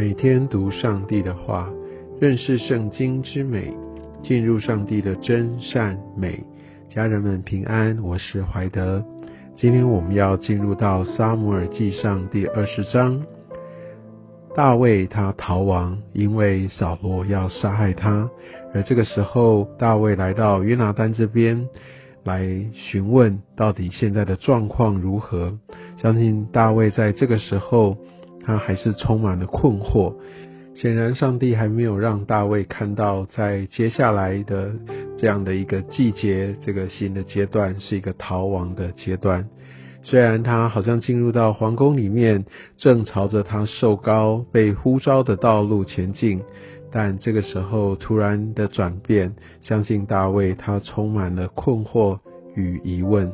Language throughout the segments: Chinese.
每天读上帝的话，认识圣经之美，进入上帝的真善美。家人们平安，我是怀德。今天我们要进入到撒母耳记上第二十章。大卫他逃亡，因为扫罗要杀害他。而这个时候，大卫来到约拿丹这边来询问，到底现在的状况如何？相信大卫在这个时候。他还是充满了困惑。显然，上帝还没有让大卫看到，在接下来的这样的一个季节，这个新的阶段是一个逃亡的阶段。虽然他好像进入到皇宫里面，正朝着他受高被呼召的道路前进，但这个时候突然的转变，相信大卫他充满了困惑与疑问。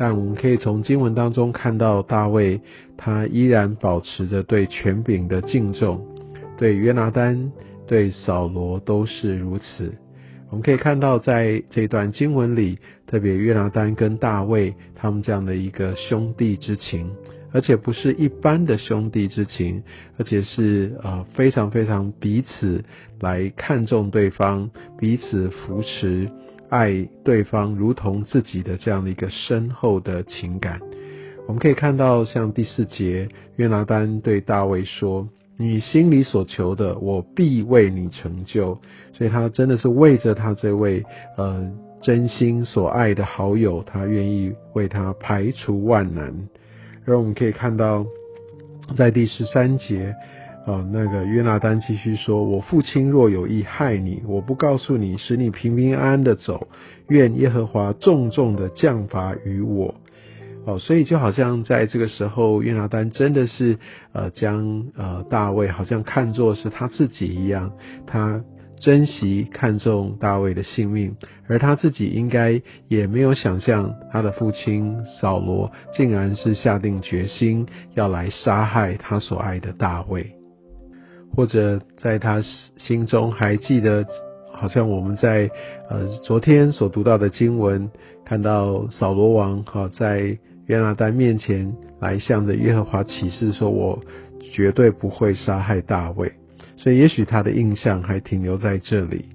但我们可以从经文当中看到，大卫他依然保持着对权柄的敬重，对约拿丹、对扫罗都是如此。我们可以看到，在这段经文里，特别约拿丹跟大卫他们这样的一个兄弟之情，而且不是一般的兄弟之情，而且是呃非常非常彼此来看重对方，彼此扶持。爱对方如同自己的这样的一个深厚的情感，我们可以看到，像第四节，约拿丹对大卫说：“你心里所求的，我必为你成就。”所以，他真的是为着他这位呃真心所爱的好友，他愿意为他排除万难。而我们可以看到，在第十三节。哦，那个约拿丹继续说：“我父亲若有意害你，我不告诉你，使你平平安安的走。愿耶和华重重的降罚于我。”哦，所以就好像在这个时候，约拿丹真的是呃将呃大卫好像看作是他自己一样，他珍惜看重大卫的性命，而他自己应该也没有想象他的父亲扫罗竟然是下定决心要来杀害他所爱的大卫。或者在他心中还记得，好像我们在呃昨天所读到的经文，看到扫罗王哈在约拿丹面前来向着耶和华起誓说：“我绝对不会杀害大卫。”所以也许他的印象还停留在这里。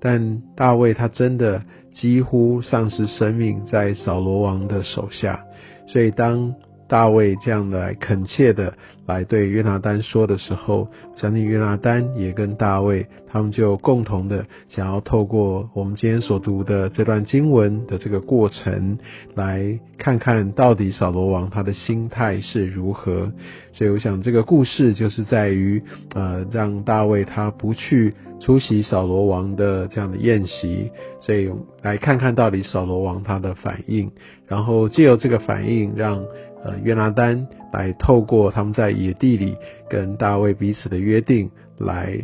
但大卫他真的几乎丧失生命在扫罗王的手下，所以当。大卫这样来恳切的来对约拿丹说的时候，相信约拿丹也跟大卫，他们就共同的想要透过我们今天所读的这段经文的这个过程，来看看到底扫罗王他的心态是如何。所以我想这个故事就是在于，呃，让大卫他不去出席扫罗王的这样的宴席，所以来看看到底扫罗王他的反应，然后借由这个反应让。呃，约拿丹来透过他们在野地里跟大卫彼此的约定，来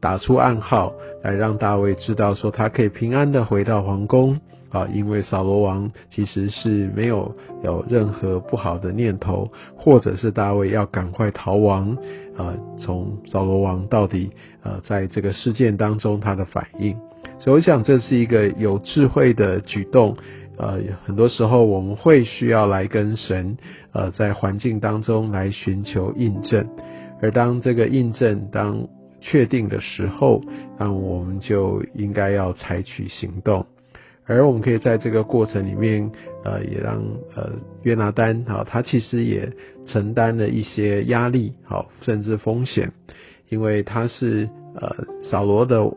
打出暗号，来让大卫知道说他可以平安的回到皇宫啊，因为扫罗王其实是没有有任何不好的念头，或者是大卫要赶快逃亡啊，从扫罗王到底呃在这个事件当中他的反应，所以我想这是一个有智慧的举动。呃，很多时候我们会需要来跟神，呃，在环境当中来寻求印证，而当这个印证当确定的时候，那我们就应该要采取行动，而我们可以在这个过程里面，呃，也让呃约拿丹好，他其实也承担了一些压力，好，甚至风险，因为他是呃扫罗的。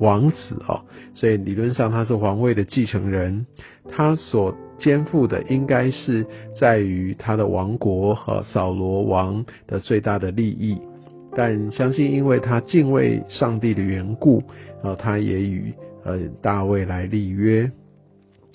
王子哦，所以理论上他是皇位的继承人，他所肩负的应该是在于他的王国和扫罗王的最大的利益，但相信因为他敬畏上帝的缘故，呃，他也与呃大卫来立约。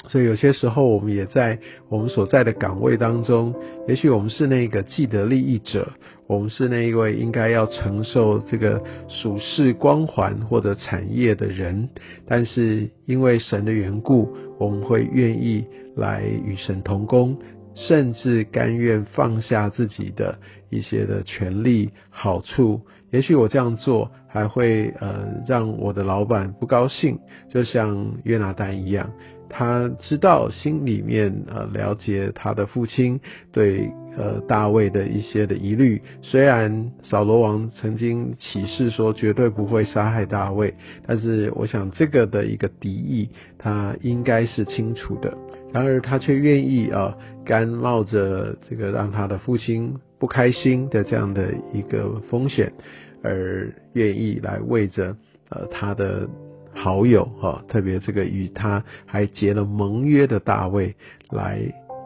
所以有些时候，我们也在我们所在的岗位当中，也许我们是那个既得利益者，我们是那一位应该要承受这个属世光环或者产业的人，但是因为神的缘故，我们会愿意来与神同工，甚至甘愿放下自己的一些的权利好处。也许我这样做还会呃让我的老板不高兴，就像约拿丹一样。他知道心里面呃了解他的父亲对呃大卫的一些的疑虑。虽然扫罗王曾经起誓说绝对不会杀害大卫，但是我想这个的一个敌意他应该是清楚的。然而他却愿意啊甘冒着这个让他的父亲不开心的这样的一个风险，而愿意来为着呃他的。好友哈，特别这个与他还结了盟约的大卫来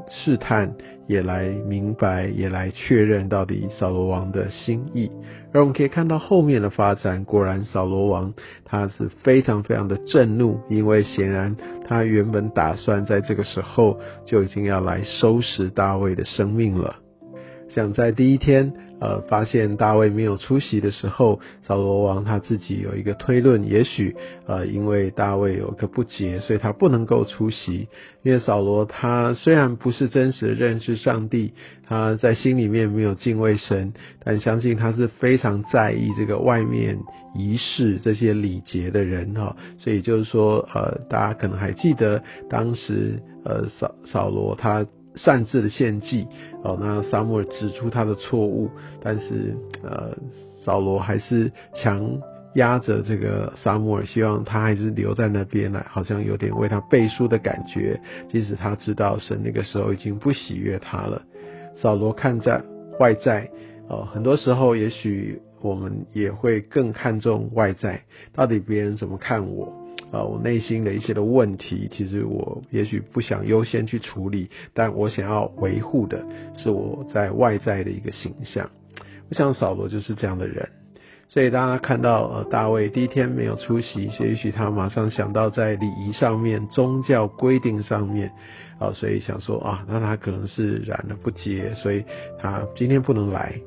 试探，也来明白，也来确认到底扫罗王的心意。而我们可以看到后面的发展，果然扫罗王他是非常非常的震怒，因为显然他原本打算在这个时候就已经要来收拾大卫的生命了。想在第一天，呃，发现大卫没有出席的时候，扫罗王他自己有一个推论，也许，呃，因为大卫有个不洁，所以他不能够出席。因为扫罗他虽然不是真实的认识上帝，他在心里面没有敬畏神，但相信他是非常在意这个外面仪式这些礼节的人哈。所以就是说，呃，大家可能还记得当时，呃，扫扫罗他。擅自的献祭，哦，那沙漠指出他的错误，但是呃，扫罗还是强压着这个沙漠尔，希望他还是留在那边来，好像有点为他背书的感觉。即使他知道神那个时候已经不喜悦他了，扫罗看在外在，哦，很多时候也许我们也会更看重外在，到底别人怎么看我。啊，我内心的一些的问题，其实我也许不想优先去处理，但我想要维护的是我在外在的一个形象。我想扫罗就是这样的人，所以大家看到呃大卫第一天没有出席，所以也许他马上想到在礼仪上面、宗教规定上面，啊，所以想说啊，那他可能是染了不洁，所以他今天不能来。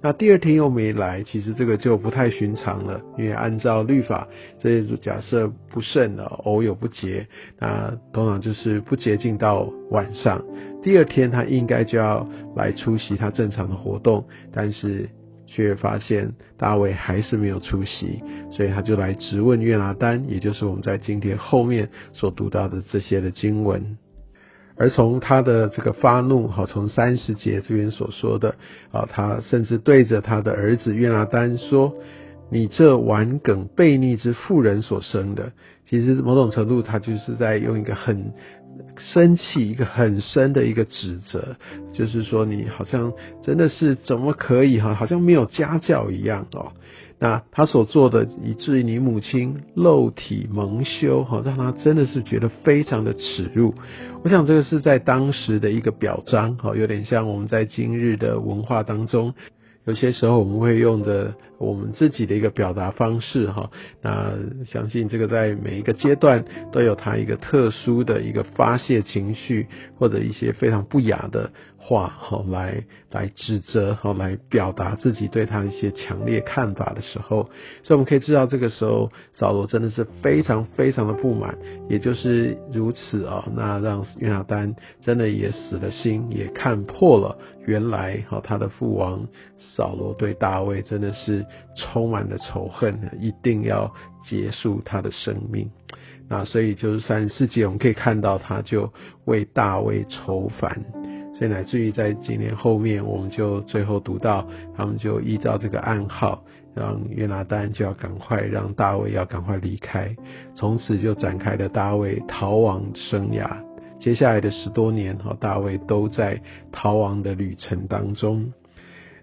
那第二天又没来，其实这个就不太寻常了，因为按照律法，这假设不慎的偶有不洁，那通常就是不洁净到晚上，第二天他应该就要来出席他正常的活动，但是却发现大卫还是没有出席，所以他就来质问约拿丹，也就是我们在今天后面所读到的这些的经文。而从他的这个发怒，哈，从三十节这边所说的，啊，他甚至对着他的儿子约拿丹说：“你这顽梗悖逆之妇人所生的。”其实某种程度，他就是在用一个很生气、一个很深的一个指责，就是说你好像真的是怎么可以哈，好像没有家教一样哦。那他所做的，以至于你母亲肉体蒙羞，哈，让他真的是觉得非常的耻辱。我想这个是在当时的一个表彰，哈，有点像我们在今日的文化当中。有些时候我们会用的我们自己的一个表达方式哈，那相信这个在每一个阶段都有它一个特殊的一个发泄情绪或者一些非常不雅的话哈，来来指责哈，来表达自己对他一些强烈看法的时候，所以我们可以知道这个时候扫罗真的是非常非常的不满，也就是如此啊，那让约拿丹真的也死了心，也看破了原来哈他的父王。扫罗对大卫真的是充满了仇恨，一定要结束他的生命。那所以就是三十四节，我们可以看到他就为大卫愁烦，所以乃至于在几年后面，我们就最后读到，他们就依照这个暗号，让约拿丹就要赶快让大卫要赶快离开，从此就展开了大卫逃亡生涯。接下来的十多年，哈，大卫都在逃亡的旅程当中。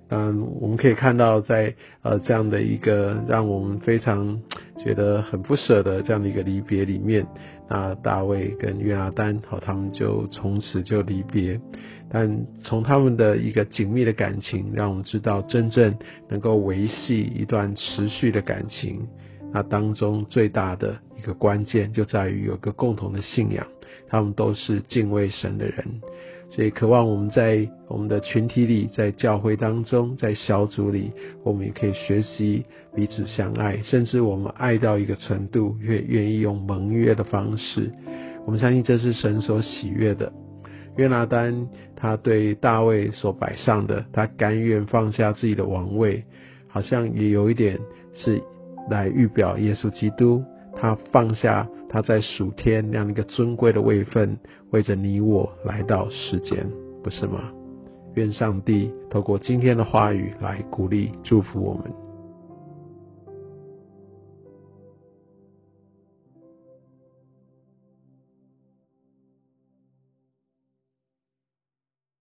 嗯，我们可以看到，在呃这样的一个让我们非常觉得很不舍的这样的一个离别里面，那大卫跟约拿丹，好，他们就从此就离别。但从他们的一个紧密的感情，让我们知道，真正能够维系一段持续的感情，那当中最大的一个关键，就在于有个共同的信仰，他们都是敬畏神的人。所以，渴望我们在我们的群体里，在教会当中，在小组里，我们也可以学习彼此相爱，甚至我们爱到一个程度，愿愿意用盟约的方式。我们相信这是神所喜悦的。约拿丹他对大卫所摆上的，他甘愿放下自己的王位，好像也有一点是来预表耶稣基督。他放下他在暑天那样一个尊贵的位分，为着你我来到世间，不是吗？愿上帝透过今天的话语来鼓励、祝福我们。